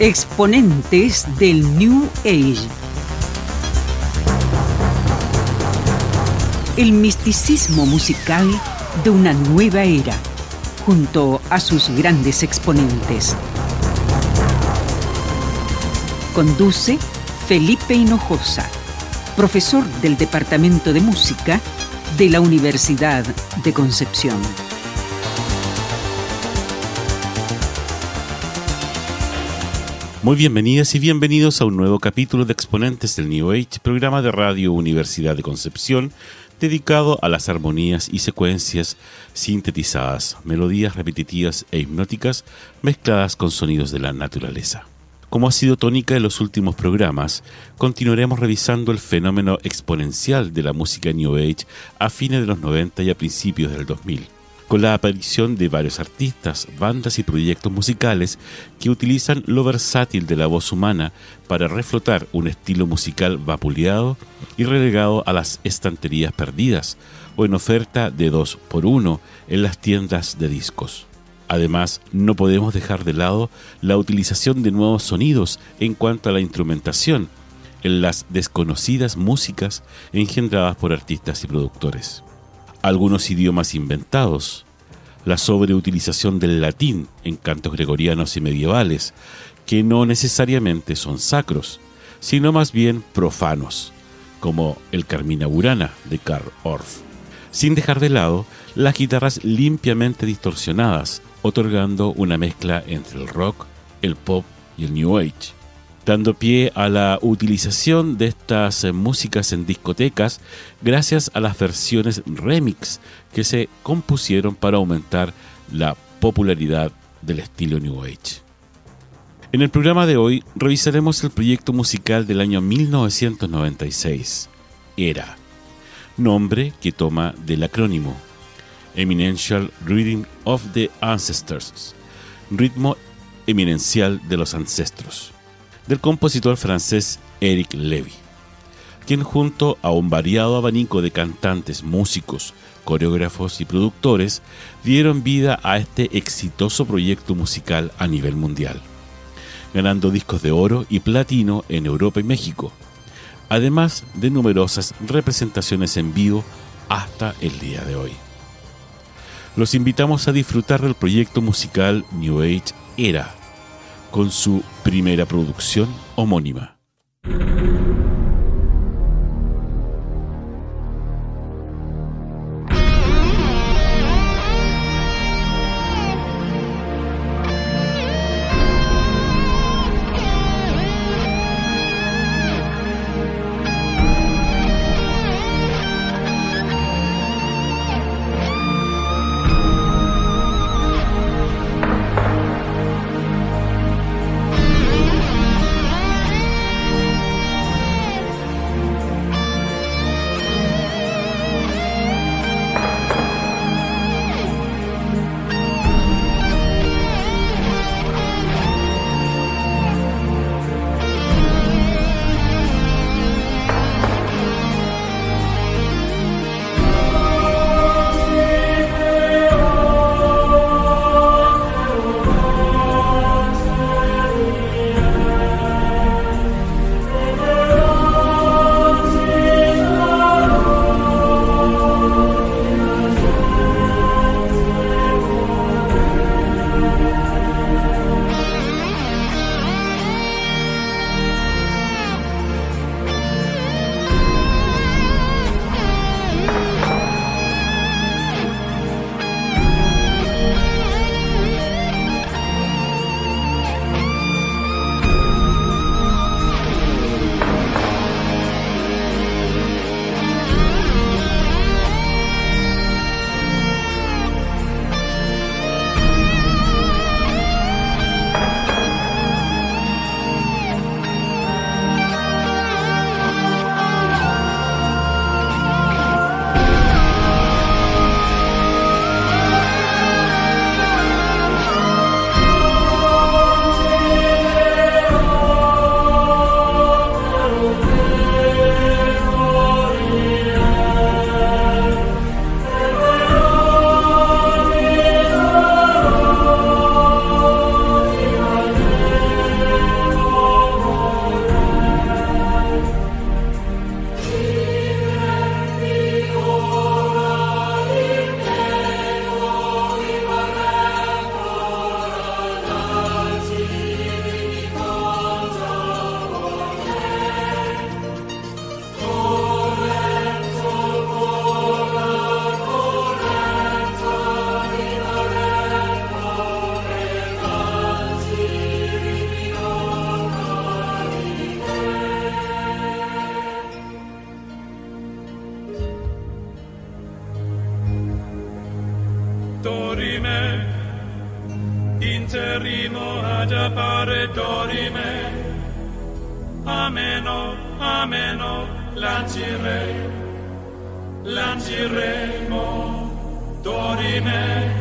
Exponentes del New Age. El misticismo musical de una nueva era, junto a sus grandes exponentes. Conduce Felipe Hinojosa, profesor del Departamento de Música de la Universidad de Concepción. Muy bienvenidas y bienvenidos a un nuevo capítulo de Exponentes del New Age, programa de Radio Universidad de Concepción, dedicado a las armonías y secuencias sintetizadas, melodías repetitivas e hipnóticas mezcladas con sonidos de la naturaleza. Como ha sido tónica en los últimos programas, continuaremos revisando el fenómeno exponencial de la música New Age a fines de los 90 y a principios del 2000 con la aparición de varios artistas, bandas y proyectos musicales que utilizan lo versátil de la voz humana para reflotar un estilo musical vapuleado y relegado a las estanterías perdidas o en oferta de dos por uno en las tiendas de discos. Además, no podemos dejar de lado la utilización de nuevos sonidos en cuanto a la instrumentación en las desconocidas músicas engendradas por artistas y productores algunos idiomas inventados, la sobreutilización del latín en cantos gregorianos y medievales, que no necesariamente son sacros, sino más bien profanos, como el Carmina Burana de Karl Orff, sin dejar de lado las guitarras limpiamente distorsionadas, otorgando una mezcla entre el rock, el pop y el new age dando pie a la utilización de estas eh, músicas en discotecas gracias a las versiones remix que se compusieron para aumentar la popularidad del estilo New Age. En el programa de hoy revisaremos el proyecto musical del año 1996, ERA, nombre que toma del acrónimo Eminential Reading of the Ancestors, ritmo eminencial de los ancestros del compositor francés Eric Levy, quien junto a un variado abanico de cantantes, músicos, coreógrafos y productores dieron vida a este exitoso proyecto musical a nivel mundial, ganando discos de oro y platino en Europa y México, además de numerosas representaciones en vivo hasta el día de hoy. Los invitamos a disfrutar del proyecto musical New Age Era, con su primera producción homónima. langiremo, langiremo, dorime.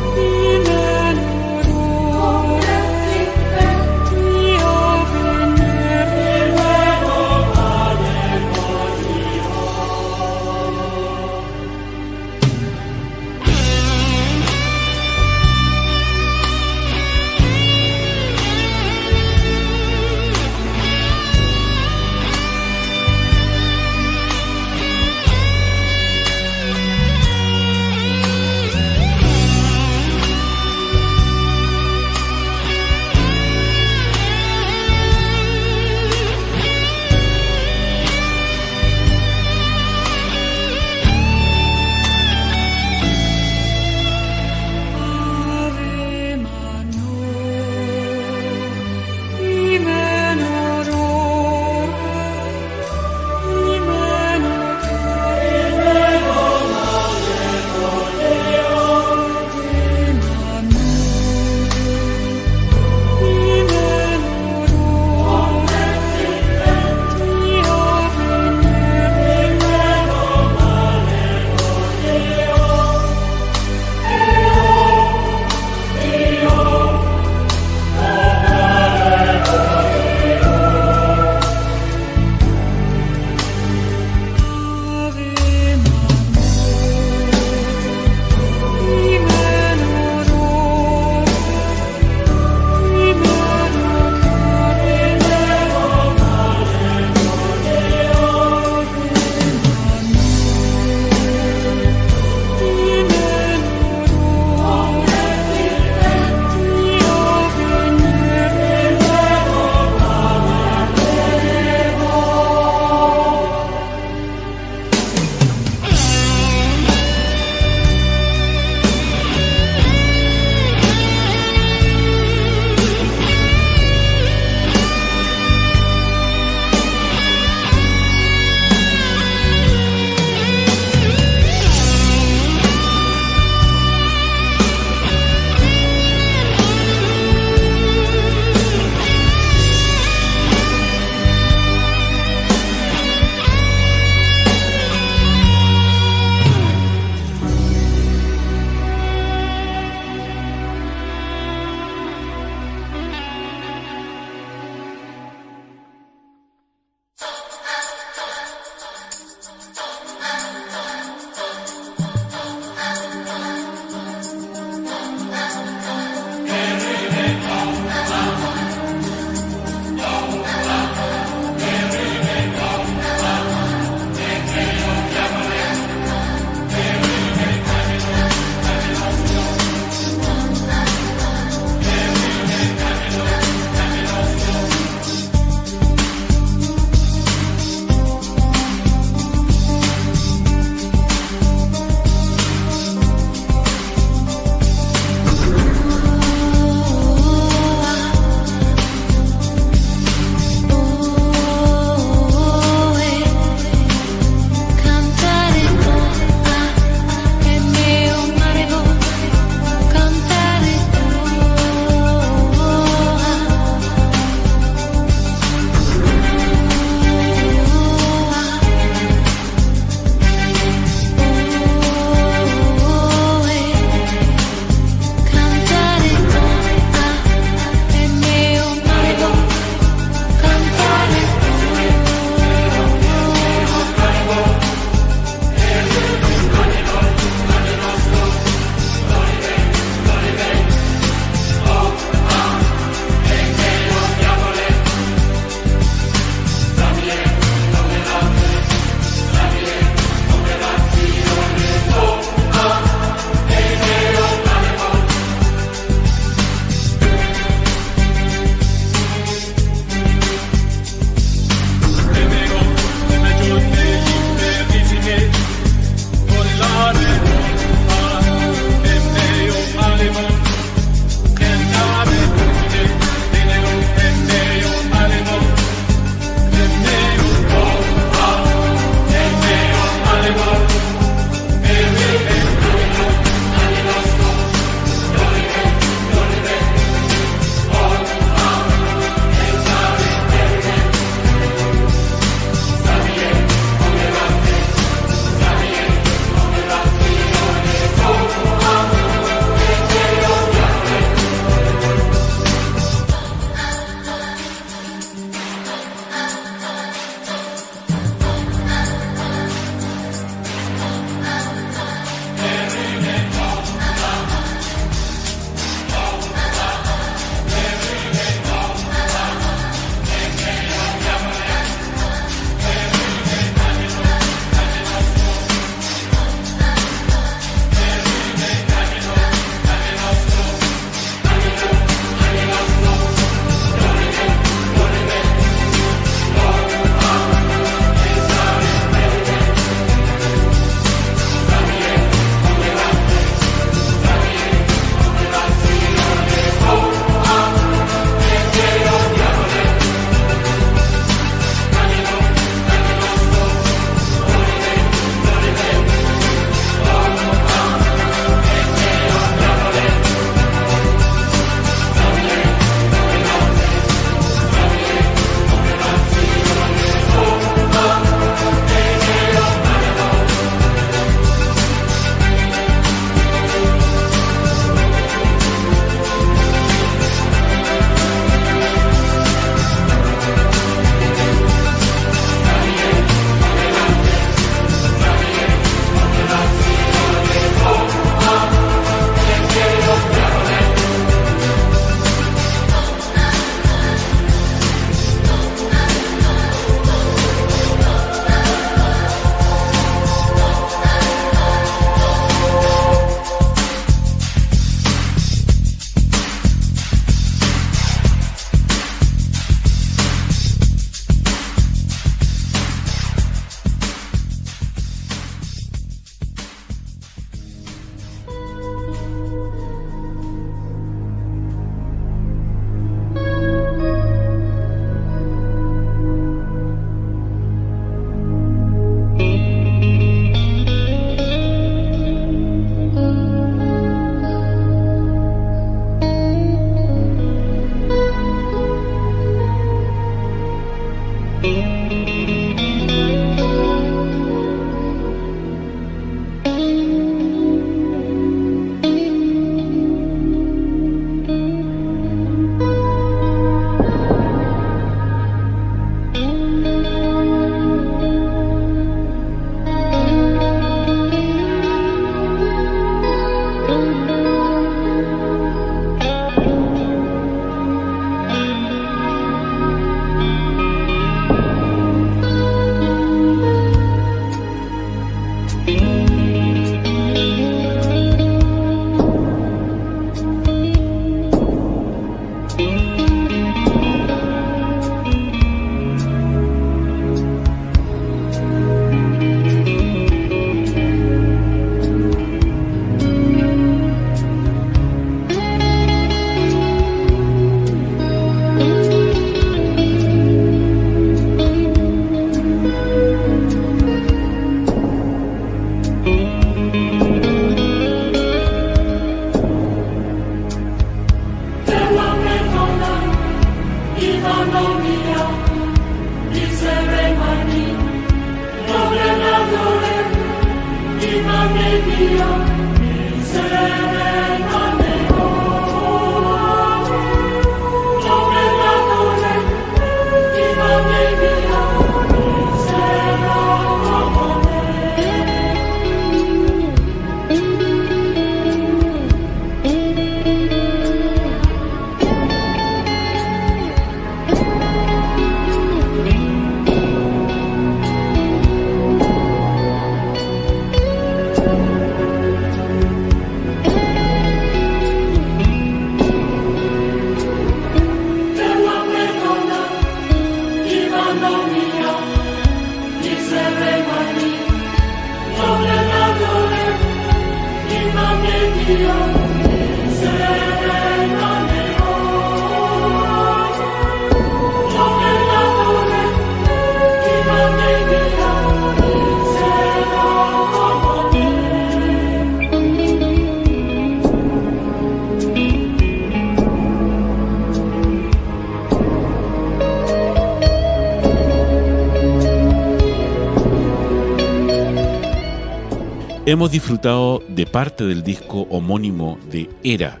Hemos disfrutado de parte del disco homónimo de Era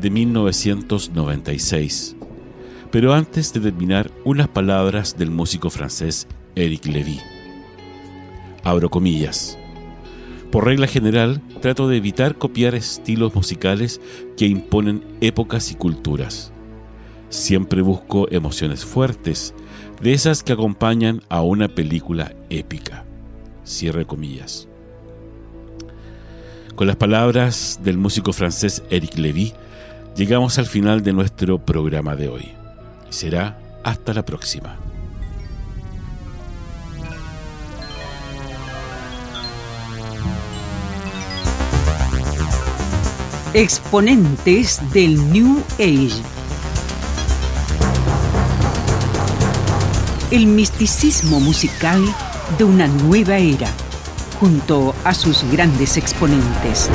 de 1996. Pero antes de terminar, unas palabras del músico francés Eric Levy. Abro comillas. Por regla general, trato de evitar copiar estilos musicales que imponen épocas y culturas. Siempre busco emociones fuertes, de esas que acompañan a una película épica. Cierre comillas. Con las palabras del músico francés Eric Levy, llegamos al final de nuestro programa de hoy. Será hasta la próxima. Exponentes del New Age. El misticismo musical de una nueva era, junto a sus grandes exponentes.